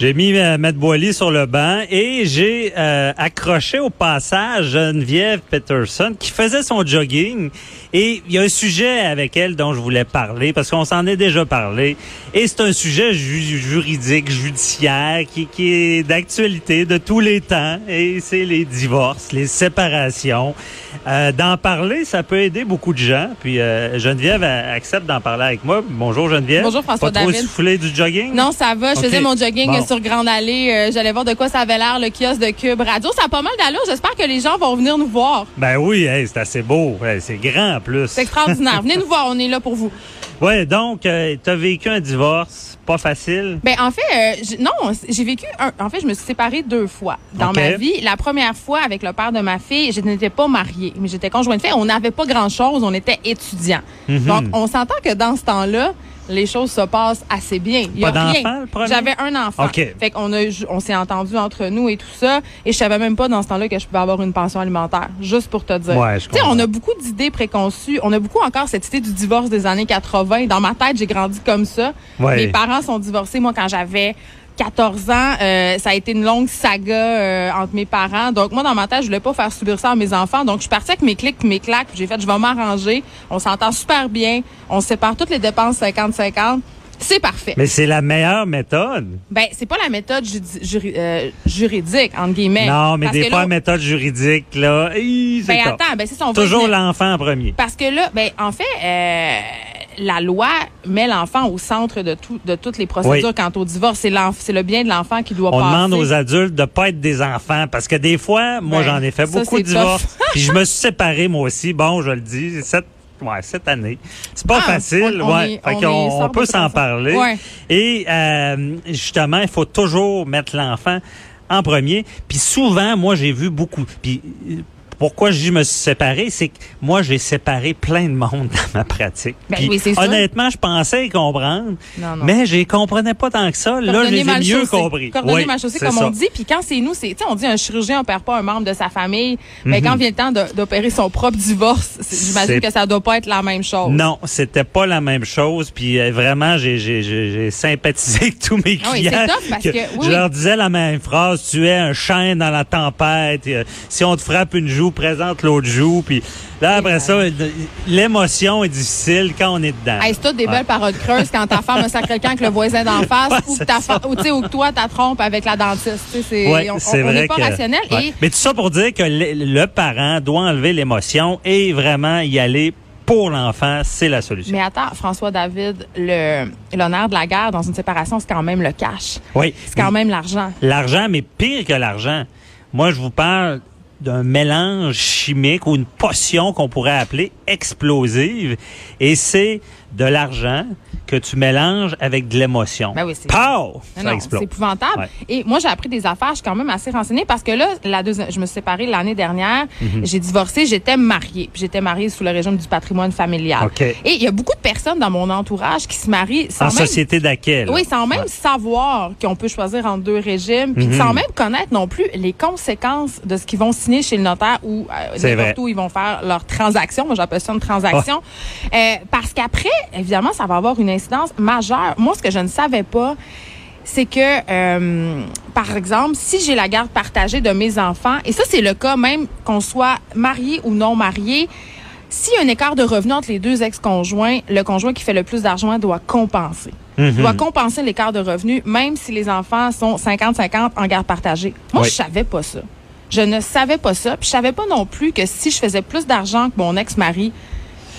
J'ai mis euh, Matt Boily sur le banc et j'ai euh, accroché au passage Geneviève Peterson qui faisait son jogging. Et il y a un sujet avec elle dont je voulais parler parce qu'on s'en est déjà parlé. Et c'est un sujet juridique, judiciaire qui, qui est d'actualité de tous les temps. Et c'est les divorces, les séparations. Euh, d'en parler, ça peut aider beaucoup de gens. Puis euh, Geneviève accepte d'en parler avec moi. Bonjour Geneviève. Bonjour François Pas trop essoufflé du jogging? Non, ça va. Je faisais mon jogging Bon. Sur Grande Allée. Euh, J'allais voir de quoi ça avait l'air, le kiosque de Cube Radio. Ça a pas mal d'allure. J'espère que les gens vont venir nous voir. Ben oui, hey, c'est assez beau. Hey, c'est grand en plus. C'est extraordinaire. Venez nous voir. On est là pour vous. Ouais, donc, euh, tu as vécu un divorce, pas facile. Ben en fait, euh, non, j'ai vécu un. En fait, je me suis séparée deux fois dans ma vie. La première fois avec le père de ma fille, je n'étais pas mariée, mais j'étais conjointe de fait. On n'avait pas grand chose. On était étudiants. Mhm. Donc, on s'entend que dans ce temps-là. Les choses se passent assez bien. Il y a Pas rien. J'avais un enfant. OK. Fait qu'on a, on s'est entendu entre nous et tout ça. Et je savais même pas dans ce temps-là que je pouvais avoir une pension alimentaire. Juste pour te dire. Ouais, je Tu sais, on a beaucoup d'idées préconçues. On a beaucoup encore cette idée du divorce des années 80. Dans ma tête, j'ai grandi comme ça. Ouais. Mes parents sont divorcés, moi, quand j'avais 14 ans. Euh, ça a été une longue saga euh, entre mes parents. Donc, moi, dans ma tête, je voulais pas faire subir ça à mes enfants. Donc, je suis partie avec mes clics mes claques. J'ai fait, je vais m'arranger. On s'entend super bien. On sépare toutes les dépenses 50-50. C'est parfait. Mais c'est la meilleure méthode. Ben, c'est pas la méthode euh, juridique, entre guillemets. non, mais Parce des fois, la méthode juridique, là, hi, Ben, top. attends, ben, c'est Toujours l'enfant en premier. Parce que là, ben, en fait, euh, la loi met l'enfant au centre de, tout, de toutes les procédures Oui. quant au divorce. C'est c'est le bien de l'enfant qui doit On passer. demande aux adultes de pas être des enfants parce que des fois, moi, Ben, j'en ai fait ça, beaucoup de divorces. Puis je me suis séparé, moi aussi. Bon, je le dis, cette, ouais, cette année. C'est pas Ah, facile, on- on ouais. est- Fait on peut s'en parler. Ouais. Et euh, justement, il faut toujours mettre l'enfant en premier. Puis souvent, moi, j'ai vu beaucoup. Puis euh, pourquoi je me suis séparé, c'est que moi, j'ai séparé plein de monde dans ma pratique. Ben Puis, oui, honnêtement, je pensais y comprendre, Non, non. mais je comprenais pas tant que ça. Là, je les ai mieux compris. Coordonner Oui, mal chaussé, c'est comme ça. on dit. Puis quand c'est nous, c'est, tu sais, on dit un chirurgien opère pas un membre de sa famille. Mais quand vient le temps d'opérer son propre divorce, j'imagine que ça doit pas être la même chose. Non, c'était pas la même chose. Puis euh, vraiment, j'ai, sympathisé avec tous mes Ah oui, clients. parce que- oui, je leur disais la même phrase tu es un chêne dans la tempête. Euh, si on te frappe une joue, présente l'autre joue. Puis là, après ça, l'émotion est difficile quand on est dedans. Hey, c'est toutes des Ouais. belles paroles creuses quand ta femme a sacré le camp avec le voisin d'en face Ouais, ou, que ta fa- ou, ou que toi, ta trompe avec la dentiste. C'est, Ouais, on, c'est on vrai n'est pas que- rationnel. Et Mais tout ça pour dire que le, le parent doit enlever l'émotion et vraiment y aller pour l'enfant, c'est la solution. Mais attends, François David, le l'honneur de la guerre dans une séparation, c'est quand même le cash. oui. C'est quand même l'argent. L'argent, mais pire que l'argent. Moi, je vous parle d'un mélange chimique ou une potion qu'on pourrait appeler explosive. Et c'est de l'argent que tu mélanges avec de l'émotion. Ben oui, c'est- Pow! C'est épouvantable. Ouais. Et moi, j'ai appris des affaires. Je suis quand même assez renseignée parce que là, la deuxième, je me suis séparée l'année dernière. Mhm. J'ai divorcé. J'étais mariée. J'étais mariée sous le régime du patrimoine familial. OK. Et il y a beaucoup de personnes dans mon entourage qui se marient sans En même société d'acquel. Oui, sans même Ouais. savoir qu'on peut choisir entre deux régimes, puis Mhm. sans même connaître non plus les conséquences de ce qu'ils vont signer chez le notaire ou euh, n'importe où ils vont faire leur transaction. Moi, j'appelle ça une transaction. Euh, parce qu'après, évidemment, ça va avoir une incidence majeure. Moi, ce que je ne savais pas, c'est que, euh, par exemple, si j'ai la garde partagée de mes enfants, et ça, c'est le cas même qu'on soit marié ou non marié, s'il y a un écart de revenus entre les deux ex-conjoints, le conjoint qui fait le plus d'argent doit compenser. Mhm. Doit compenser l'écart de revenus, même si les enfants sont 50-50 en garde partagée. Moi, Oui. je savais pas ça. Je ne savais pas ça. Puis je savais pas non plus que si je faisais plus d'argent que mon ex-mari,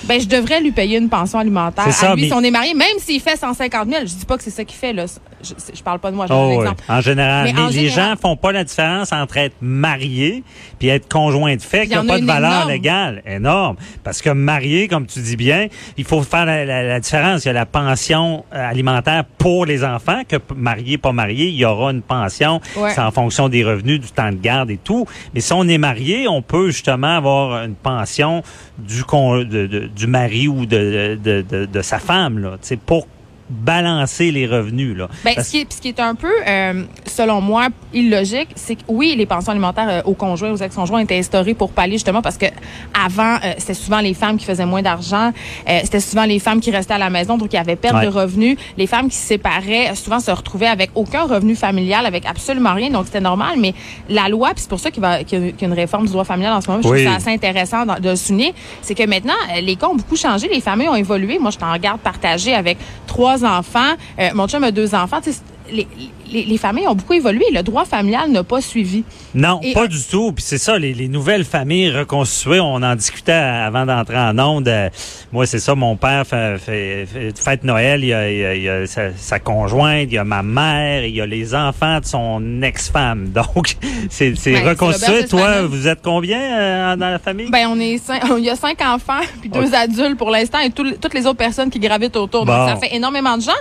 ben je devrais lui payer une pension alimentaire. Ça, à lui, mais- si on est marié, même s'il fait 150 000. Je dis pas que c'est ça qu'il fait, là. Je, je parle pas de moi, je Oh, un oui. exemple. En général. Mais Mais, en les général- gens font pas la différence entre être marié puis être conjoint de fait qui n'a pas de valeur énorme. légale. Énorme. Parce que marié, comme tu dis bien, il faut faire la, la- la différence. Il y a la pension euh, alimentaire pour les enfants, que marié, pas marié, il y aura une pension. Ouais. C'est en fonction des revenus, du temps de garde et tout. Mais si on est marié, on peut justement avoir une pension du, con, de- de- du mari ou de, de, de, de sa femme, là, tu sais, pour balancer les revenus. Là. Ben, Parce- ce, qui est, ce qui est un peu euh, selon moi, illogique, c'est que oui, les pensions alimentaires euh, aux conjoints, aux ex-conjoints étaient instaurées pour pallier justement parce que avant, euh, c'était souvent les femmes qui faisaient moins d'argent, euh, c'était souvent les femmes qui restaient à la maison, donc il y avait perte Ouais. de revenus. Les femmes qui se séparaient, euh, souvent se retrouvaient avec aucun revenu familial, avec absolument rien, donc c'était normal. Mais la loi, puis c'est pour ça qu'il va qu'il y a une réforme du droit familial en ce moment, je Oui. trouve ça assez intéressant de, de le souligner, c'est que maintenant, les cas ont beaucoup changé, les familles ont évolué. Moi, je suis en garde partagée avec trois enfants. Euh, mon chum a deux enfants. Tu sais, les, les, les familles ont beaucoup évolué. Le droit familial n'a pas suivi. Non, Et- pas du tout. Puis c'est ça, les, les nouvelles familles reconstituées, on en discutait avant d'entrer en onde. Euh, moi, c'est ça, mon père fait, fait, fait- fête Noël, il y a, il y a- il y a sa, sa conjointe, il y a ma mère, il y a les enfants de son ex-femme. Donc, c'est Ben, reconstitué. Toi, vous êtes combien euh, dans la famille? Ben, on est cinq, il y a cinq enfants puis deux adultes pour l'instant et tout- toutes les autres personnes qui gravitent autour. Bon. Donc, ça fait énormément de gens.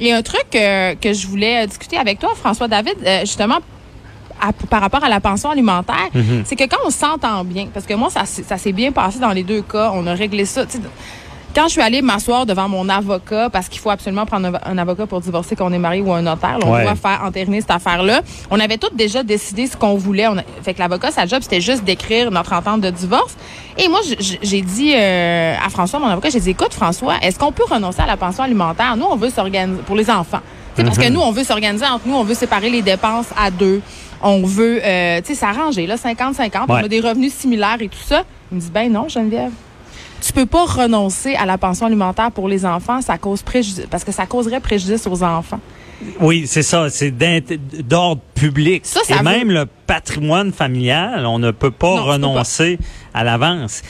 Il y a un truc euh, que je voulais euh, discuter avec toi, François David, euh, justement, à- par rapport à la pension alimentaire, Mhm. c'est que quand on s'entend bien, parce que moi, ça, ça s'est bien passé dans les deux cas, on a réglé ça. tu sais, quand je suis allée m'asseoir devant mon avocat, parce qu'il faut absolument prendre un, avocat pour divorcer quand on est marié ou un notaire, là, on Ouais. doit faire entériner cette affaire-là. On avait toutes déjà décidé ce qu'on voulait. On a- fait que l'avocat, sa job, c'était juste d'écrire notre entente de divorce. Et moi, j'ai dit euh, à François, mon avocat, j'ai dit, écoute, François, est-ce qu'on peut renoncer à la pension alimentaire? Nous, on veut s'organiser pour les enfants. Tu sais, Parce que nous, on veut s'organiser entre nous, on veut séparer les dépenses à deux. On veut, euh, tu sais, s'arranger, là, 50-50. On a des revenus similaires et tout ça. Il me dit, ben non, Geneviève. Tu peux pas renoncer à la pension alimentaire pour les enfants, ça cause préjudice, parce que ça causerait préjudice aux enfants. Oui, c'est ça. C'est d'ordre public. Ça, ça Et veut- même le patrimoine familial, on ne peut pas Non, renoncer à l'avance.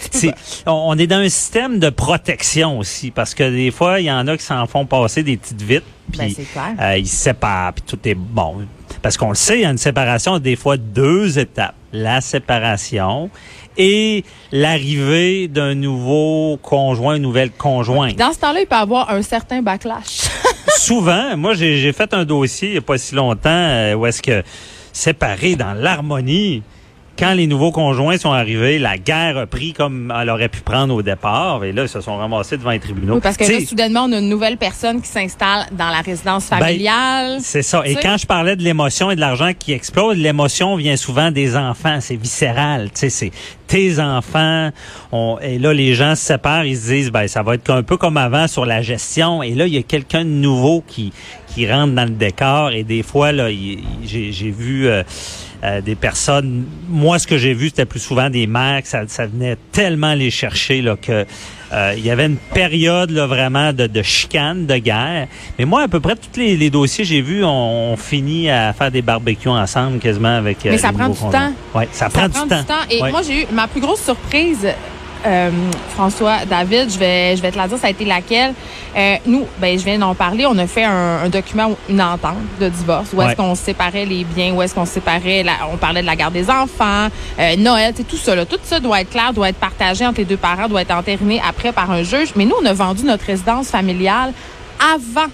on est dans un système de protection aussi, parce que des fois, il y en a qui s'en font passer des petites vites, Ben, puis c'est clair. euh, ils se séparent, puis tout est bon. Parce qu'on le sait, il y a une séparation, des fois deux étapes. La séparation et l'arrivée d'un nouveau conjoint, une nouvelle conjointe. Dans ce temps-là, il peut y avoir un certain backlash. souvent, moi, j'ai fait un dossier il n'y a pas si longtemps euh, où est-ce que séparés dans l'harmonie, quand les nouveaux conjoints sont arrivés, la guerre a pris comme elle aurait pu prendre au départ. Et là, ils se sont ramassés devant les tribunaux. Oui, parce que là, soudainement, on a une nouvelle personne qui s'installe dans la résidence Ben, familiale. c'est ça. Et quand je parlais de l'émotion et de l'argent qui explose, l'émotion vient souvent des enfants. C'est viscéral. Tu sais, c'est tes enfants. On, et là, les gens se séparent. Ils se disent, ben, ça va être un peu comme avant sur la gestion. Et là, il y a quelqu'un de nouveau qui, qui rentre dans le décor. Et des fois, là, j'ai vu euh, euh, des personnes. Moi, ce que j'ai vu, c'était plus souvent des mères que ça, ça venait tellement les chercher là que euh, il y avait une période là vraiment de, de chicane, de guerre. Mais moi, à peu près tous les, les dossiers j'ai vus, on, on finit à faire des barbecues ensemble quasiment avec. euh, Mais ça prend du conjoints. Ouais, ça, prend, du, temps. Et Ouais. moi, j'ai eu ma plus grosse surprise. Euh, François David, je vais je vais te la dire, ça a été laquelle? Euh, nous, ben je viens d'en parler. On a fait un, un document, une entente de divorce, où Ouais. est-ce qu'on séparait les biens, où est-ce qu'on séparait, la- on parlait de la garde des enfants, euh, Noël, tout ça. Là. Tout ça doit être clair, doit être partagé entre les deux parents, doit être entériné après par un juge. Mais nous, on a vendu notre résidence familiale avant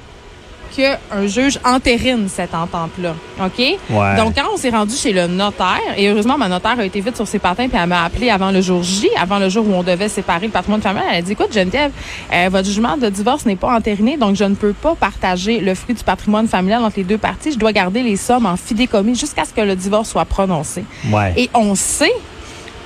qu'un juge entérine cette entente-là. OK? Ouais. Donc, quand on s'est rendu chez le notaire, et heureusement, ma notaire a été vite sur ses patins, puis elle m'a appelé avant le jour J, avant le jour où on devait séparer le patrimoine familial. Elle a dit, écoute, Geneviève, euh, votre jugement de divorce n'est pas entériné, donc je ne peux pas partager le fruit du patrimoine familial entre les deux parties. Je dois garder les sommes en fidécommis jusqu'à ce que le divorce soit prononcé. Ouais. Et on sait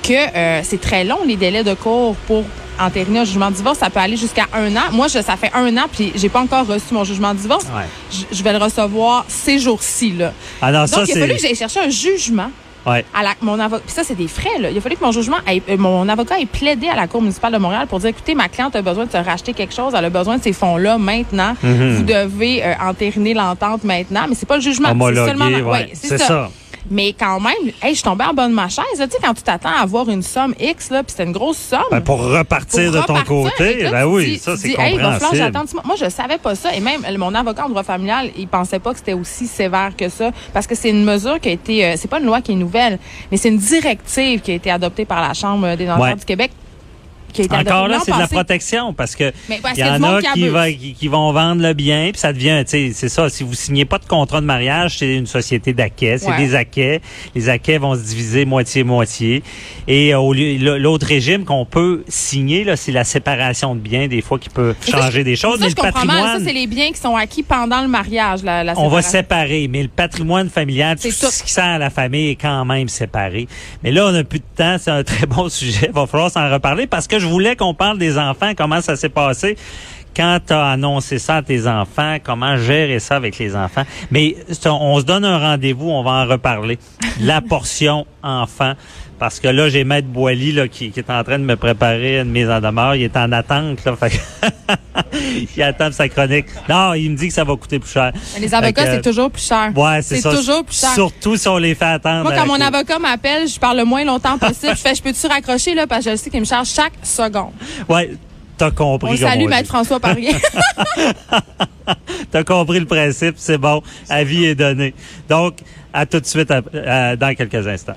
que euh, c'est très long, les délais de cours pour entériner un jugement de divorce. Ça peut aller jusqu'à un an. Moi, je, ça fait un an, puis j'ai pas encore reçu mon jugement de divorce. Ouais. Je, je vais le recevoir ces jours-ci. Là. Ah non, ça Donc, il a fallu que j'aille chercher un jugement Ouais. à la, mon avocat. Puis ça, c'est des frais. Là. Il a fallu que mon jugement, ait- euh, mon avocat ait plaidé à la Cour municipale de Montréal pour dire, écoutez, ma cliente a besoin de se racheter quelque chose, elle a besoin de ces fonds-là maintenant. Mhm. Vous devez euh, entériner l'entente maintenant. Mais c'est pas le jugement. c'est seulement la- ouais. C'est ça. Mais quand même, hey, je suis tombée en bas de ma chaise. là. Tu sais, quand tu t'attends à avoir une somme X, là, puis c'est une grosse somme. Ben, pour repartir Pour de ton côté, là, ben oui, dis- ça c'est hey, compréhensible. Moi, je savais pas ça. Et même mon avocat en droit familial, il pensait pas que c'était aussi sévère que ça. Parce que c'est une mesure qui a été, euh, c'est pas une loi qui est nouvelle, mais c'est une directive qui a été adoptée par la Chambre des Ouais. du Québec qui a été Encore là, c'est de la protection parce que il y en a qui qui, abuse. va- qui, qui vont vendre le bien, puis ça devient, tu sais, c'est ça. Si vous signez pas de contrat de mariage, c'est une société d'acquets, c'est Ouais. des acquets. Les acquets vont se diviser moitié moitié. Et euh, au l'autre régime qu'on peut signer là, c'est la séparation de biens des fois qui peut ça, changer des choses. Ça, Mais je le mal. patrimoine, Ça, c'est les biens qui sont acquis pendant le mariage, la, la on va séparer, mais le patrimoine familial, tout, tout. ce qui sert à la famille est quand même séparé. Mais là, on n'a plus de temps, c'est un très bon sujet. Il va falloir s'en reparler parce que je voulais qu'on parle des enfants, comment ça s'est passé. Quand tu as annoncé ça à tes enfants, comment gérer ça avec les enfants? Mais on se donne un rendez-vous, on va en reparler. La portion enfant. Parce que là, j'ai Maître Boily là, qui, qui est en train de me préparer une mise en demeure. Il est en attente. Là, fait que il attend sa chronique. Non, il me dit que ça va coûter plus cher. Mais Les avocats, c'est toujours plus cher. Ouais, c'est ça. toujours plus cher. Surtout si on les fait attendre. Moi, quand mon avocat m'appelle, je parle le moins longtemps possible. je fais, je peux-tu raccrocher, là, parce que je sais qu'il me charge chaque seconde. Ouais, t'as compris. On salue. Maître François Parrier. T'as compris le principe, c'est bon. Avis est donné. Donc, à tout de suite à- à- dans quelques instants.